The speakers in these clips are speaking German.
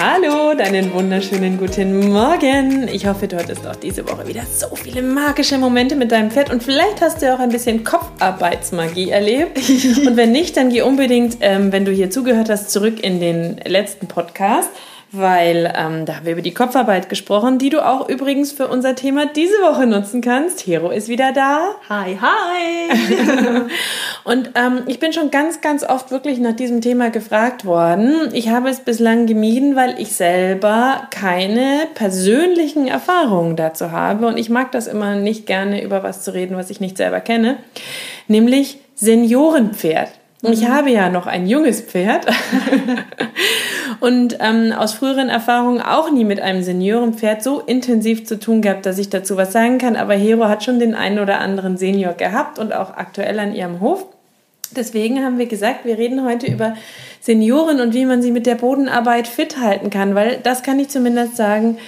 Hallo, deinen wunderschönen guten Morgen. Ich hoffe, du hattest auch diese Woche wieder so viele magische Momente mit deinem Pferd und vielleicht hast du auch ein bisschen Kopfarbeitsmagie erlebt. und wenn nicht, dann geh unbedingt, ähm, wenn du hier zugehört hast, zurück in den letzten Podcast weil ähm, da haben wir über die Kopfarbeit gesprochen, die du auch übrigens für unser Thema diese Woche nutzen kannst. Hero ist wieder da. Hi, hi. und ähm, ich bin schon ganz, ganz oft wirklich nach diesem Thema gefragt worden. Ich habe es bislang gemieden, weil ich selber keine persönlichen Erfahrungen dazu habe und ich mag das immer nicht gerne über was zu reden, was ich nicht selber kenne, nämlich Seniorenpferd. Ich mhm. habe ja noch ein junges Pferd und ähm, aus früheren Erfahrungen auch nie mit einem Seniorenpferd so intensiv zu tun gehabt, dass ich dazu was sagen kann. Aber Hero hat schon den einen oder anderen Senior gehabt und auch aktuell an ihrem Hof. Deswegen haben wir gesagt, wir reden heute über Senioren und wie man sie mit der Bodenarbeit fit halten kann, weil das kann ich zumindest sagen,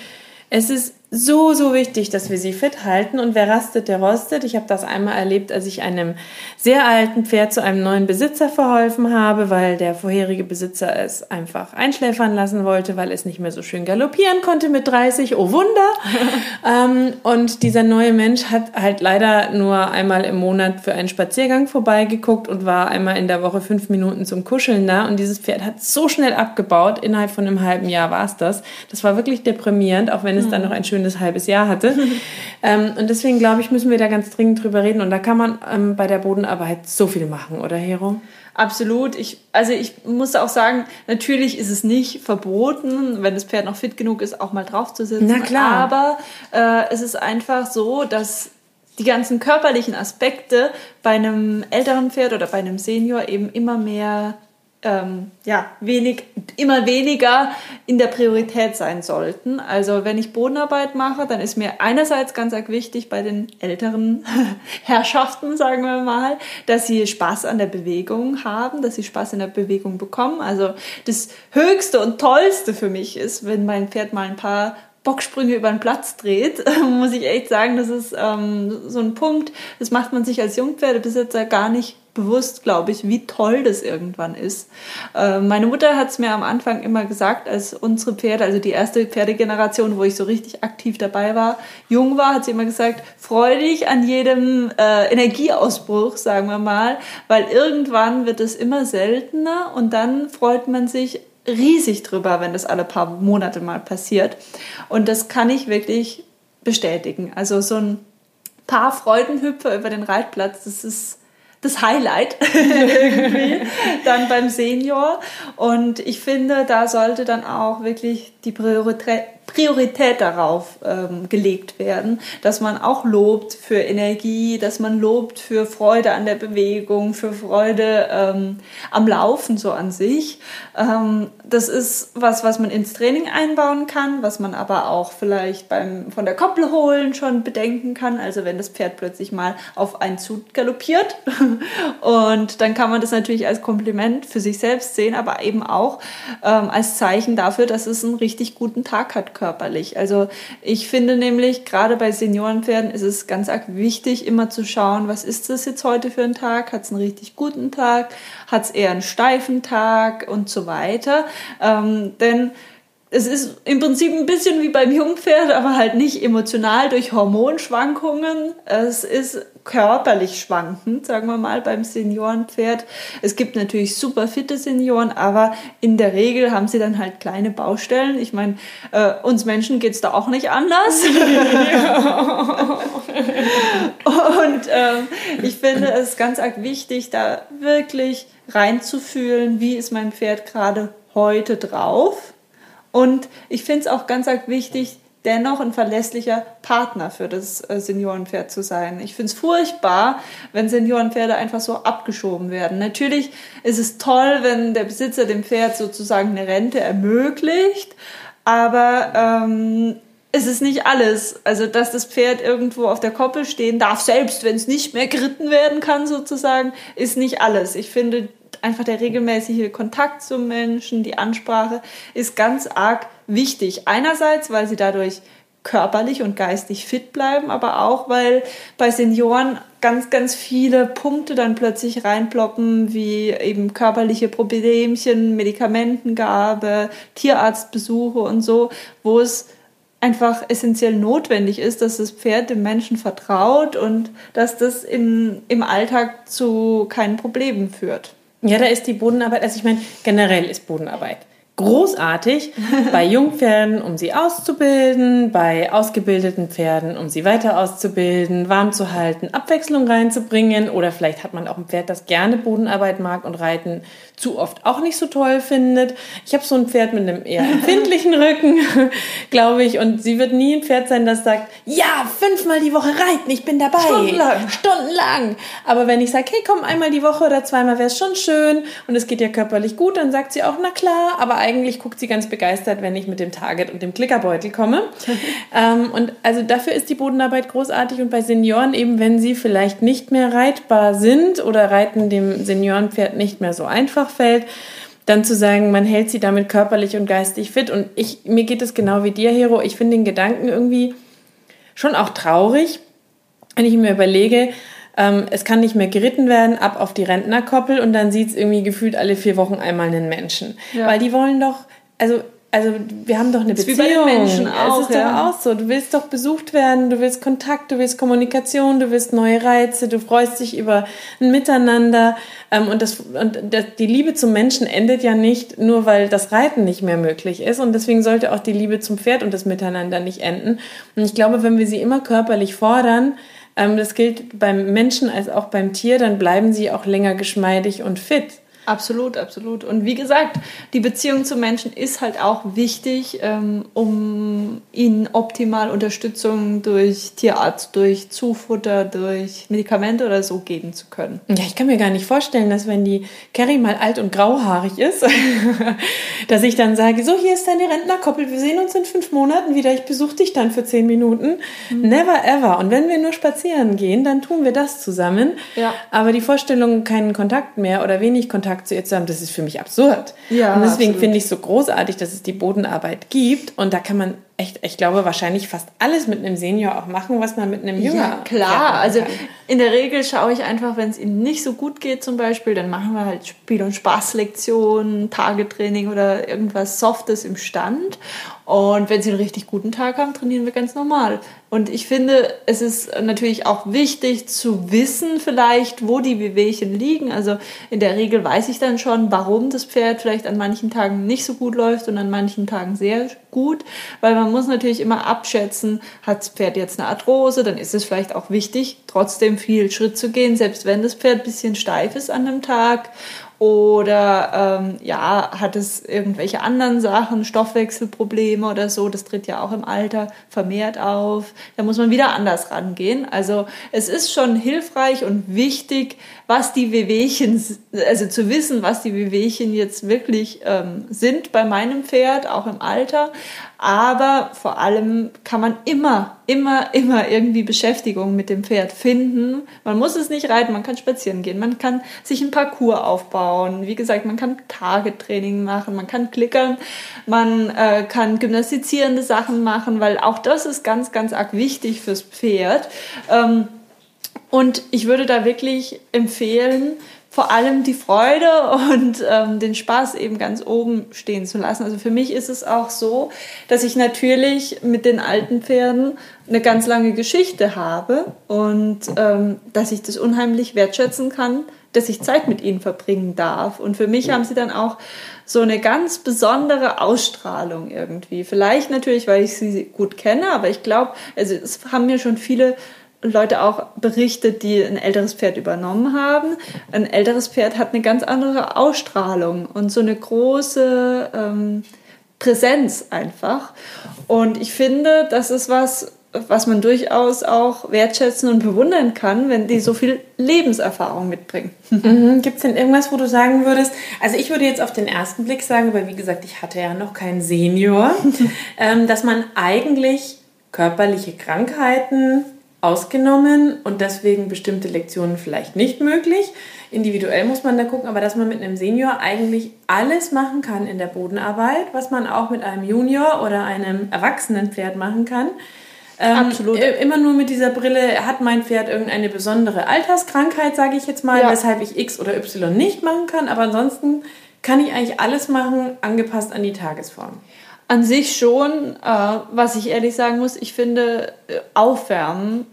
es ist so, so wichtig, dass wir sie fit halten. Und wer rastet, der rostet. Ich habe das einmal erlebt, als ich einem sehr alten Pferd zu einem neuen Besitzer verholfen habe, weil der vorherige Besitzer es einfach einschläfern lassen wollte, weil es nicht mehr so schön galoppieren konnte mit 30. Oh Wunder! ähm, und dieser neue Mensch hat halt leider nur einmal im Monat für einen Spaziergang vorbeigeguckt und war einmal in der Woche fünf Minuten zum Kuscheln da. Und dieses Pferd hat so schnell abgebaut. Innerhalb von einem halben Jahr war es das. Das war wirklich deprimierend, auch wenn es mhm. dann noch ein schönes schönes halbes Jahr hatte. ähm, und deswegen glaube ich, müssen wir da ganz dringend drüber reden. Und da kann man ähm, bei der Bodenarbeit so viel machen, oder Hero? Absolut. Ich, also ich muss auch sagen, natürlich ist es nicht verboten, wenn das Pferd noch fit genug ist, auch mal drauf zu sitzen. Na klar. Aber äh, es ist einfach so, dass die ganzen körperlichen Aspekte bei einem älteren Pferd oder bei einem Senior eben immer mehr ähm, ja, wenig, immer weniger in der Priorität sein sollten. Also wenn ich Bodenarbeit mache, dann ist mir einerseits ganz arg wichtig bei den älteren Herrschaften, sagen wir mal, dass sie Spaß an der Bewegung haben, dass sie Spaß in der Bewegung bekommen. Also das Höchste und Tollste für mich ist, wenn mein Pferd mal ein paar Bocksprünge über den Platz dreht, muss ich echt sagen, das ist ähm, so ein Punkt, das macht man sich als Jungpferdebesitzer gar nicht bewusst, glaube ich, wie toll das irgendwann ist. Äh, meine Mutter hat es mir am Anfang immer gesagt, als unsere Pferde, also die erste Pferdegeneration, wo ich so richtig aktiv dabei war, jung war, hat sie immer gesagt, freu dich an jedem äh, Energieausbruch, sagen wir mal, weil irgendwann wird es immer seltener und dann freut man sich riesig drüber, wenn das alle paar Monate mal passiert. Und das kann ich wirklich bestätigen. Also so ein paar Freudenhüpfer über den Reitplatz, das ist das Highlight irgendwie dann beim Senior. Und ich finde, da sollte dann auch wirklich die Priorität, Priorität darauf ähm, gelegt werden, dass man auch lobt für Energie, dass man lobt für Freude an der Bewegung, für Freude ähm, am Laufen so an sich. Ähm, das ist was, was man ins Training einbauen kann, was man aber auch vielleicht beim von der Koppel holen schon bedenken kann. Also wenn das Pferd plötzlich mal auf einen Zug galoppiert und dann kann man das natürlich als Kompliment für sich selbst sehen, aber eben auch ähm, als Zeichen dafür, dass es einen richtig guten Tag hat körperlich. Also ich finde nämlich, gerade bei Seniorenpferden ist es ganz arg wichtig, immer zu schauen, was ist das jetzt heute für ein Tag? Hat es einen richtig guten Tag? Hat es eher einen steifen Tag und so weiter? Ähm, denn es ist im Prinzip ein bisschen wie beim Jungpferd, aber halt nicht emotional durch Hormonschwankungen. Es ist körperlich schwankend, sagen wir mal, beim Seniorenpferd. Es gibt natürlich super fitte Senioren, aber in der Regel haben sie dann halt kleine Baustellen. Ich meine, äh, uns Menschen geht's da auch nicht anders. Und ähm, ich finde es ganz arg wichtig, da wirklich reinzufühlen, wie ist mein Pferd gerade heute drauf. Und ich finde es auch ganz arg wichtig, dennoch ein verlässlicher Partner für das äh, Seniorenpferd zu sein. Ich finde es furchtbar, wenn Seniorenpferde einfach so abgeschoben werden. Natürlich ist es toll, wenn der Besitzer dem Pferd sozusagen eine Rente ermöglicht, aber ähm, es ist nicht alles. Also, dass das Pferd irgendwo auf der Koppel stehen darf, selbst wenn es nicht mehr geritten werden kann, sozusagen, ist nicht alles. Ich finde, einfach der regelmäßige Kontakt zum Menschen, die Ansprache ist ganz arg wichtig. Einerseits, weil sie dadurch körperlich und geistig fit bleiben, aber auch, weil bei Senioren ganz, ganz viele Punkte dann plötzlich reinploppen, wie eben körperliche Problemchen, Medikamentengabe, Tierarztbesuche und so, wo es einfach essentiell notwendig ist, dass das Pferd dem Menschen vertraut und dass das im, im Alltag zu keinen Problemen führt. Ja, da ist die Bodenarbeit, also ich meine, generell ist Bodenarbeit großartig bei Jungpferden, um sie auszubilden, bei ausgebildeten Pferden, um sie weiter auszubilden, warm zu halten, Abwechslung reinzubringen oder vielleicht hat man auch ein Pferd, das gerne Bodenarbeit mag und Reiten zu oft auch nicht so toll findet. Ich habe so ein Pferd mit einem eher empfindlichen Rücken, glaube ich, und sie wird nie ein Pferd sein, das sagt, ja, fünfmal die Woche reiten, ich bin dabei. Stundenlang. Stundenlang. Aber wenn ich sage, hey, komm einmal die Woche oder zweimal wäre es schon schön und es geht ja körperlich gut, dann sagt sie auch, na klar, aber eigentlich guckt sie ganz begeistert, wenn ich mit dem Target und dem Klickerbeutel komme. ähm, und also dafür ist die Bodenarbeit großartig und bei Senioren eben, wenn sie vielleicht nicht mehr reitbar sind oder reiten dem Seniorenpferd nicht mehr so einfach fällt, dann zu sagen, man hält sie damit körperlich und geistig fit. Und ich, mir geht es genau wie dir, Hero. Ich finde den Gedanken irgendwie schon auch traurig, wenn ich mir überlege, ähm, es kann nicht mehr geritten werden, ab auf die Rentnerkoppel und dann sieht es irgendwie gefühlt alle vier Wochen einmal einen Menschen. Ja. Weil die wollen doch, also also wir haben doch eine das Beziehung. Wie bei den Menschen auch, es ist ja. doch auch so. Du willst doch besucht werden, du willst Kontakt, du willst Kommunikation, du willst neue Reize, du freust dich über ein Miteinander. Ähm, und das, und das, die Liebe zum Menschen endet ja nicht nur, weil das Reiten nicht mehr möglich ist. Und deswegen sollte auch die Liebe zum Pferd und das Miteinander nicht enden. Und ich glaube, wenn wir sie immer körperlich fordern, das gilt beim Menschen als auch beim Tier, dann bleiben sie auch länger geschmeidig und fit. Absolut, absolut. Und wie gesagt, die Beziehung zu Menschen ist halt auch wichtig, ähm, um ihnen optimal Unterstützung durch Tierarzt, durch Zufutter, durch Medikamente oder so geben zu können. Ja, ich kann mir gar nicht vorstellen, dass wenn die Carrie mal alt und grauhaarig ist, dass ich dann sage, so, hier ist deine Rentnerkoppel, wir sehen uns in fünf Monaten wieder, ich besuche dich dann für zehn Minuten. Mhm. Never ever. Und wenn wir nur spazieren gehen, dann tun wir das zusammen. Ja. Aber die Vorstellung, keinen Kontakt mehr oder wenig Kontakt Kontakt zu ihr zu haben, das ist für mich absurd. Ja, und deswegen finde ich es so großartig, dass es die Bodenarbeit gibt und da kann man echt, ich glaube, wahrscheinlich fast alles mit einem Senior auch machen, was man mit einem Jünger. Ja, klar. Also in der Regel schaue ich einfach, wenn es ihm nicht so gut geht, zum Beispiel, dann machen wir halt Spiel- und Spaßlektionen, Tagetraining oder irgendwas Softes im Stand. Und wenn sie einen richtig guten Tag haben, trainieren wir ganz normal. Und ich finde, es ist natürlich auch wichtig zu wissen, vielleicht, wo die Wehwehchen liegen. Also in der Regel weiß ich dann schon, warum das Pferd vielleicht an manchen Tagen nicht so gut läuft und an manchen Tagen sehr gut, weil man muss natürlich immer abschätzen, hat das Pferd jetzt eine Arthrose, dann ist es vielleicht auch wichtig, trotzdem viel Schritt zu gehen, selbst wenn das Pferd bisschen steif ist an einem Tag oder ähm, ja, hat es irgendwelche anderen Sachen, Stoffwechselprobleme oder so, das tritt ja auch im Alter vermehrt auf. Da muss man wieder anders rangehen. Also es ist schon hilfreich und wichtig, was die Wehwehchen, also zu wissen, was die Wehwehchen jetzt wirklich ähm, sind bei meinem Pferd, auch im Alter. Aber vor allem kann man immer, immer, immer irgendwie Beschäftigung mit dem Pferd finden. Man muss es nicht reiten, man kann spazieren gehen, man kann sich ein Parcours aufbauen. Wie gesagt, man kann Tagetraining machen, man kann klickern, man äh, kann gymnastizierende Sachen machen, weil auch das ist ganz, ganz arg wichtig fürs Pferd. Ähm, und ich würde da wirklich empfehlen, vor allem die Freude und ähm, den Spaß eben ganz oben stehen zu lassen. Also für mich ist es auch so, dass ich natürlich mit den alten Pferden eine ganz lange Geschichte habe und ähm, dass ich das unheimlich wertschätzen kann, dass ich Zeit mit ihnen verbringen darf. Und für mich haben sie dann auch so eine ganz besondere Ausstrahlung irgendwie. Vielleicht natürlich, weil ich sie gut kenne, aber ich glaube, also es haben mir schon viele Leute auch berichtet, die ein älteres Pferd übernommen haben. Ein älteres Pferd hat eine ganz andere Ausstrahlung und so eine große ähm, Präsenz einfach. Und ich finde, das ist was, was man durchaus auch wertschätzen und bewundern kann, wenn die so viel Lebenserfahrung mitbringen. Mhm. Gibt es denn irgendwas, wo du sagen würdest, also ich würde jetzt auf den ersten Blick sagen, weil wie gesagt, ich hatte ja noch keinen Senior, ähm, dass man eigentlich körperliche Krankheiten ausgenommen und deswegen bestimmte Lektionen vielleicht nicht möglich. Individuell muss man da gucken, aber dass man mit einem Senior eigentlich alles machen kann in der Bodenarbeit, was man auch mit einem Junior oder einem erwachsenen Pferd machen kann. Ähm, Absolut. äh, Immer nur mit dieser Brille, hat mein Pferd irgendeine besondere Alterskrankheit, sage ich jetzt mal, Ja. weshalb ich X oder Y nicht machen kann. Aber ansonsten kann ich eigentlich alles machen, angepasst an die Tagesform. An sich schon, äh, was ich ehrlich sagen muss, ich finde, äh, Aufwärmen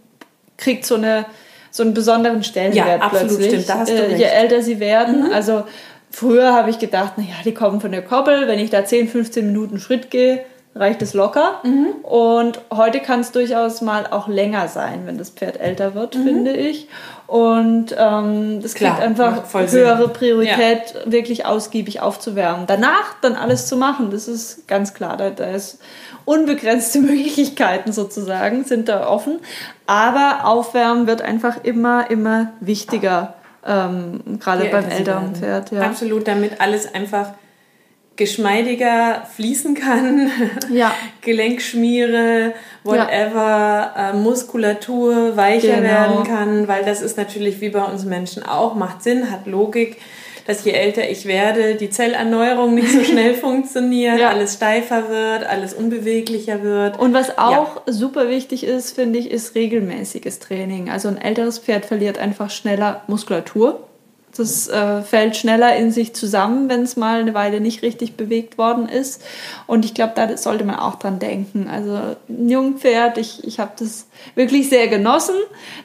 kriegt so, eine, so einen besonderen Stellenwert Ja, absolut, plötzlich. stimmt, da hast du äh, recht. Mhm. Je älter sie werden, also früher habe ich gedacht, naja, die kommen von der Koppel, wenn ich da 10, 15 Minuten Schritt gehe, reicht es locker. Mhm. Und heute kann es durchaus mal auch länger sein, wenn das Pferd älter wird, finde ich. Und ähm, das Mhm. Klar, kriegt einfach voll Sinn. höhere Priorität, wirklich ausgiebig aufzuwärmen. Danach dann alles zu machen, das ist ganz klar. Da, da ist unbegrenzte Möglichkeiten sozusagen, sind da offen. Aber Aufwärmen wird einfach immer, immer wichtiger, ähm, gerade beim älteren. Pferd. Ja. Absolut, damit alles einfach geschmeidiger fließen kann. Ja. Gelenkschmiere, whatever, äh, Muskulatur weicher Genau. werden kann, weil das ist natürlich wie bei uns Menschen auch, macht Sinn, hat Logik, dass je älter ich werde, die Zellerneuerung nicht so schnell funktioniert, Ja. alles steifer wird, alles unbeweglicher wird. Und was auch super wichtig ist, finde ich, ist regelmäßiges Training. Also ein älteres Pferd verliert einfach schneller Muskulatur. Das äh, fällt schneller in sich zusammen, wenn es mal eine Weile nicht richtig bewegt worden ist. Und ich glaube, da sollte man auch dran denken. Also ein Jungpferd, ich, ich habe das wirklich sehr genossen,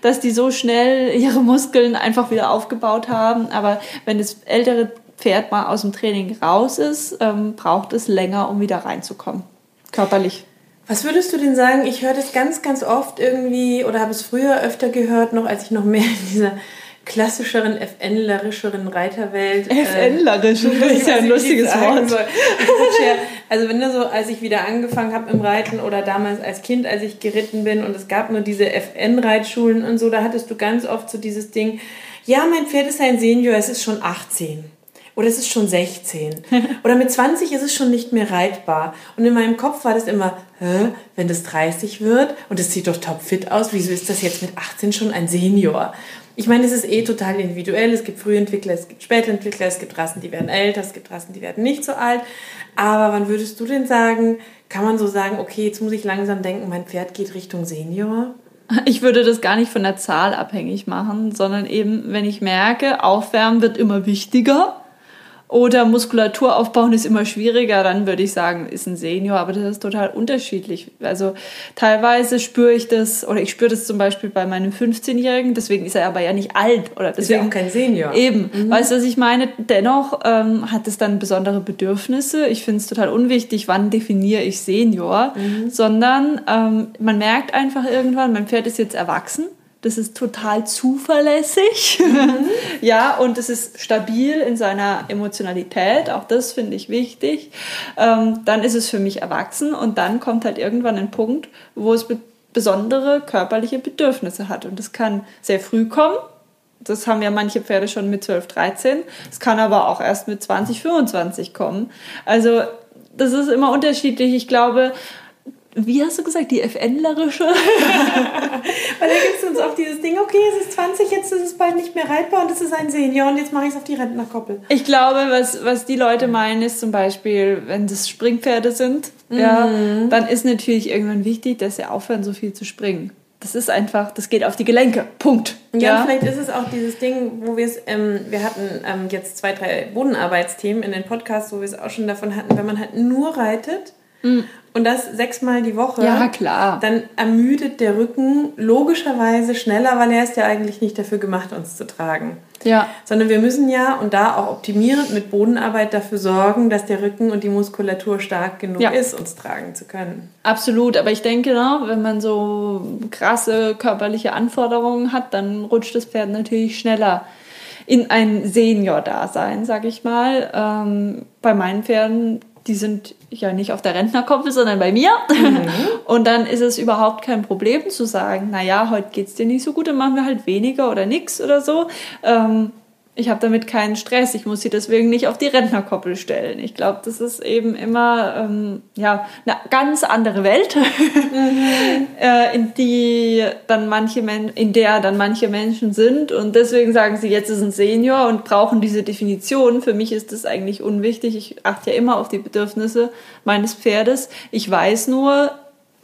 dass die so schnell ihre Muskeln einfach wieder aufgebaut haben. Aber wenn das ältere Pferd mal aus dem Training raus ist, ähm, braucht es länger, um wieder reinzukommen. Körperlich. Was würdest du denn sagen? Ich höre das ganz, ganz oft irgendwie oder habe es früher öfter gehört, noch als ich noch mehr in dieser klassischeren, FN-lerischeren Reiterwelt. äh, FN-lerisch, das ist ja ein lustiges Wort. soll. Ja- Also wenn du so, als ich wieder angefangen habe im Reiten oder damals als Kind, als ich geritten bin und es gab nur diese FN-Reitschulen und so, da hattest du ganz oft so dieses Ding, ja, mein Pferd ist ein Senior, es ist schon 18. Oder es ist schon 16. Oder mit 20 ist es schon nicht mehr reitbar. Und in meinem Kopf war das immer, hä, wenn das 30 wird und es sieht doch topfit aus, wieso ist das jetzt mit 18 schon ein Senior? Ich meine, es ist eh total individuell. Es gibt Frühentwickler, es gibt Spätentwickler, es gibt Rassen, die werden älter, es gibt Rassen, die werden nicht so alt. Aber wann würdest du denn sagen, kann man so sagen, okay, jetzt muss ich langsam denken, mein Pferd geht Richtung Senior? Ich würde das gar nicht von der Zahl abhängig machen, sondern eben, wenn ich merke, Aufwärmen wird immer wichtiger oder Muskulatur aufbauen ist immer schwieriger, dann würde ich sagen, ist ein Senior, aber das ist total unterschiedlich. Also teilweise spüre ich das, oder ich spüre das zum Beispiel bei meinem 15-Jährigen, deswegen ist er aber ja nicht alt. Oder Ist ja deswegen auch kein Senior. Eben, weißt du, was ich meine? Dennoch ähm, hat es dann besondere Bedürfnisse. Ich finde es total unwichtig, wann definiere ich Senior, sondern ähm, man merkt einfach irgendwann, mein Pferd ist jetzt erwachsen. Das ist total zuverlässig. ja, und es ist stabil in seiner Emotionalität. Auch das finde ich wichtig. Ähm, dann ist es für mich erwachsen und dann kommt halt irgendwann ein Punkt, wo es be besondere körperliche Bedürfnisse hat. Und das kann sehr früh kommen. Das haben ja manche Pferde schon mit 12, 13. Es kann aber auch erst mit 20, 25 kommen. Also das ist immer unterschiedlich. Ich glaube, wie hast du gesagt, die FN-lerische? Weil da gibt es uns auch dieses Ding, okay, es ist 20, jetzt ist es bald nicht mehr reitbar und es ist ein Senior und jetzt mache ich es auf die Rentnerkoppel. Ich glaube, was, was die Leute meinen, ist zum Beispiel, wenn das Springpferde sind, ja, dann ist natürlich irgendwann wichtig, dass sie aufhören, so viel zu springen. Das ist einfach, das geht auf die Gelenke. Punkt. Ja, und vielleicht ist es auch dieses Ding, wo wir es, ähm, wir hatten ähm, jetzt zwei, drei Bodenarbeitsthemen in den Podcasts, wo wir es auch schon davon hatten, wenn man halt nur reitet, und das sechsmal die Woche, Ja, klar. dann ermüdet der Rücken logischerweise schneller, weil er ist ja eigentlich nicht dafür gemacht, uns zu tragen. Ja. Sondern wir müssen ja und da auch optimierend mit Bodenarbeit dafür sorgen, dass der Rücken und die Muskulatur stark genug Ja. ist, uns tragen zu können. Absolut, aber ich denke, ne, wenn man so krasse körperliche Anforderungen hat, dann rutscht das Pferd natürlich schneller in ein Senior-Dasein, sag ich mal. Ähm, bei meinen Pferden, die sind ja nicht auf der Rentnerkoppel, sondern bei mir. Und dann ist es überhaupt kein Problem zu sagen, naja, heute geht's dir nicht so gut, dann machen wir halt weniger oder nix oder so. Ähm, ich habe damit keinen Stress. Ich muss sie deswegen nicht auf die Rentnerkoppel stellen. Ich glaube, das ist eben immer ähm, ja eine ganz andere Welt, äh, in die dann manche Men in der dann manche Menschen sind und deswegen sagen sie, jetzt ist ein Senior und brauchen diese Definition. Für mich ist das eigentlich unwichtig. Ich achte ja immer auf die Bedürfnisse meines Pferdes. Ich weiß nur,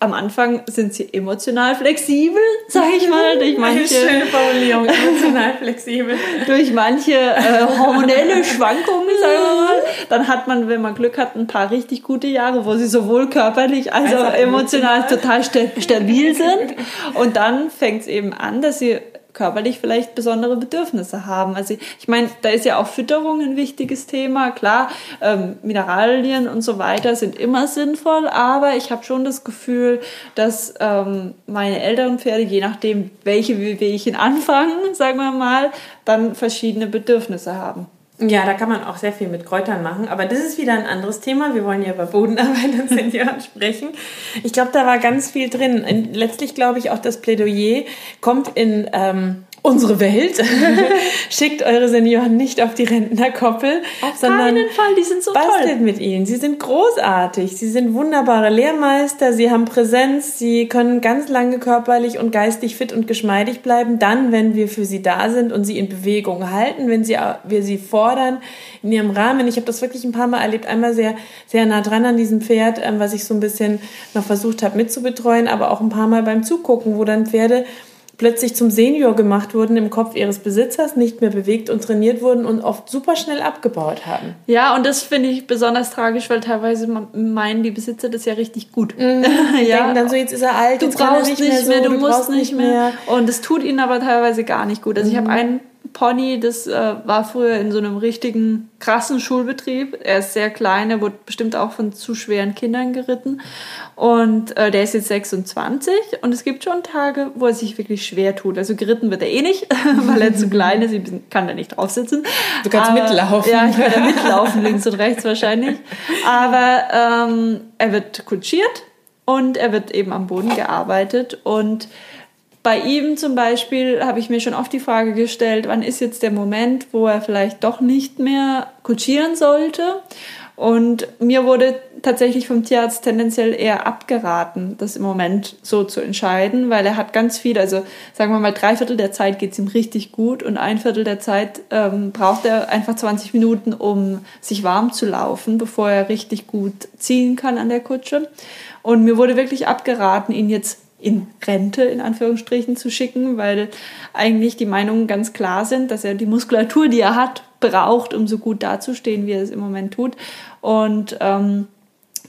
am Anfang sind sie emotional flexibel, sage ich mal, durch Eine manche schöne Formulierung, emotional flexibel. durch manche äh, hormonelle Schwankungen, sagen wir mal. Dann hat man, wenn man Glück hat, ein paar richtig gute Jahre, wo sie sowohl körperlich als Also auch emotional emotional. total sta stabil sind. Und dann fängt es eben an, dass sie körperlich vielleicht besondere Bedürfnisse haben. Also ich meine, da ist ja auch Fütterung ein wichtiges Thema. Klar, ähm, Mineralien und so weiter sind immer sinnvoll, aber ich habe schon das Gefühl, dass ähm, meine älteren Pferde, je nachdem, welche Wehwehchen anfangen, sagen wir mal, dann verschiedene Bedürfnisse haben. Ja, da kann man auch sehr viel mit Kräutern machen, aber das ist wieder ein anderes Thema. Wir wollen ja über Bodenarbeit und Senioren sprechen. Ich glaube, da war ganz viel drin. Letztlich glaube ich auch, das Plädoyer kommt in ähm, unsere Welt. Schickt eure Senioren nicht auf die Rentnerkoppel, sondern keinen Fall, die sind so bastelt toll. mit ihnen. Sie sind großartig. Sie sind wunderbare Lehrmeister. Sie haben Präsenz. Sie können ganz lange körperlich und geistig fit und geschmeidig bleiben. Dann, wenn wir für sie da sind und sie in Bewegung halten, wenn sie, wir sie fordern in ihrem Rahmen. Ich habe das wirklich ein paar Mal erlebt. Einmal sehr, sehr nah dran an diesem Pferd, ähm, was ich so ein bisschen noch versucht habe mitzubetreuen, aber auch ein paar Mal beim Zugucken, wo dann Pferde plötzlich zum Senior gemacht wurden im Kopf ihres Besitzers, nicht mehr bewegt und trainiert wurden und oft super schnell abgebaut haben. Ja, und das finde ich besonders tragisch, weil teilweise meinen die Besitzer das ja richtig gut. Die denken dann so, jetzt ist er alt, du brauchst nicht mehr, so, du, musst nicht mehr. Und es tut ihnen aber teilweise gar nicht gut. Also ich habe einen Pony, das äh, war früher in so einem richtigen krassen Schulbetrieb. Er ist sehr klein, er wurde bestimmt auch von zu schweren Kindern geritten. Und äh, der ist jetzt 26 und es gibt schon Tage, wo er sich wirklich schwer tut. Also geritten wird er eh nicht, weil er zu klein ist, ich kann da nicht drauf sitzen. Du kannst Aber- mitlaufen. Ja, ich kann da mitlaufen, links und rechts wahrscheinlich. Aber ähm, er wird kutschiert und er wird eben am Boden gearbeitet. Und bei ihm zum Beispiel habe ich mir schon oft die Frage gestellt, wann ist jetzt der Moment, wo er vielleicht doch nicht mehr kutschieren sollte? Und mir wurde tatsächlich vom Tierarzt tendenziell eher abgeraten, das im Moment so zu entscheiden, weil er hat ganz viel, also sagen wir mal, drei Viertel der Zeit geht es ihm richtig gut und ein Viertel der Zeit ähm, braucht er einfach 20 Minuten, um sich warm zu laufen, bevor er richtig gut ziehen kann an der Kutsche. Und mir wurde wirklich abgeraten, ihn jetzt in Rente in Anführungsstrichen zu schicken, weil eigentlich die Meinungen ganz klar sind, dass er die Muskulatur, die er hat, braucht, um so gut dazustehen, wie er es im Moment tut. Und ähm,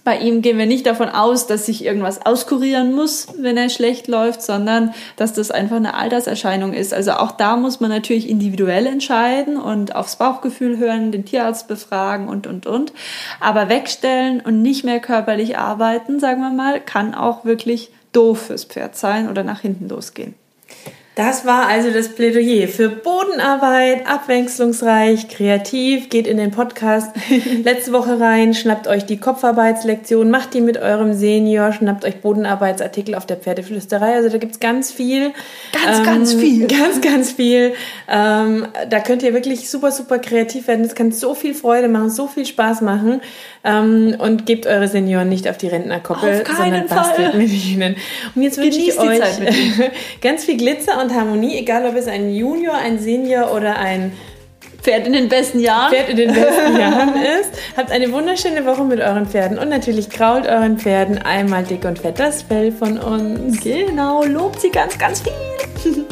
bei ihm gehen wir nicht davon aus, dass sich irgendwas auskurieren muss, wenn er schlecht läuft, sondern dass das einfach eine Alterserscheinung ist. Also auch da muss man natürlich individuell entscheiden und aufs Bauchgefühl hören, den Tierarzt befragen und, und, und. Aber wegstellen und nicht mehr körperlich arbeiten, sagen wir mal, kann auch wirklich doof fürs Pferd sein oder nach hinten losgehen. Das war also das Plädoyer für Bodenarbeit, abwechslungsreich, kreativ. Geht in den Podcast letzte Woche rein, schnappt euch die Kopfarbeitslektion, macht die mit eurem Senior, schnappt euch Bodenarbeitsartikel auf der Pferdeflüsterei. Also da gibt's ganz viel. Ganz, ganz viel. Ganz, ganz viel. Ähm, da könnt ihr wirklich super, super kreativ werden. Das kann so viel Freude machen, so viel Spaß machen. Ähm, und gebt eure Senioren nicht auf die Rentnerkoppel, Auf keinen sondern bastelt Fall. mit ihnen. Und jetzt wünsche ich euch ganz viel Glitzer und Harmonie, egal ob es ein Junior, ein Senior oder ein Pferd in den besten Jahren. Pferd in den besten Jahren ist. Habt eine wunderschöne Woche mit euren Pferden und natürlich krault euren Pferden einmal dick und fett das Fell von uns. Genau, lobt sie ganz, ganz viel.